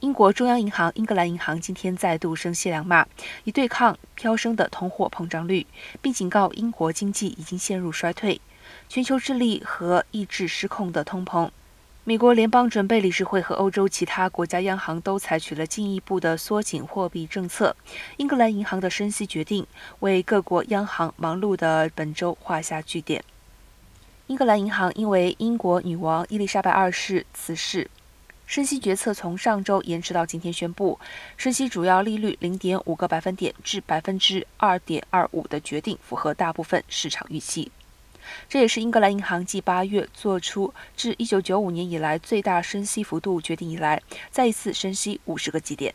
英国中央银行英格兰银行今天再度升息两码，以对抗飙升的通货膨胀率，并警告英国经济已经陷入衰退，全球智力和抑制失控的通膨。美国联邦准备理事会和欧洲其他国家央行都采取了进一步的缩紧货币政策。英格兰银行的升息决定为各国央行忙碌的本周画下句点。英格兰银行因为英国女王伊丽莎白二世辞世。升息决策从上周延迟到今天宣布，升息主要利率零点五个百分点至百分之二点二五的决定符合大部分市场预期。这也是英格兰银行继八月做出自一九九五年以来最大升息幅度决定以来，再一次升息五十个基点。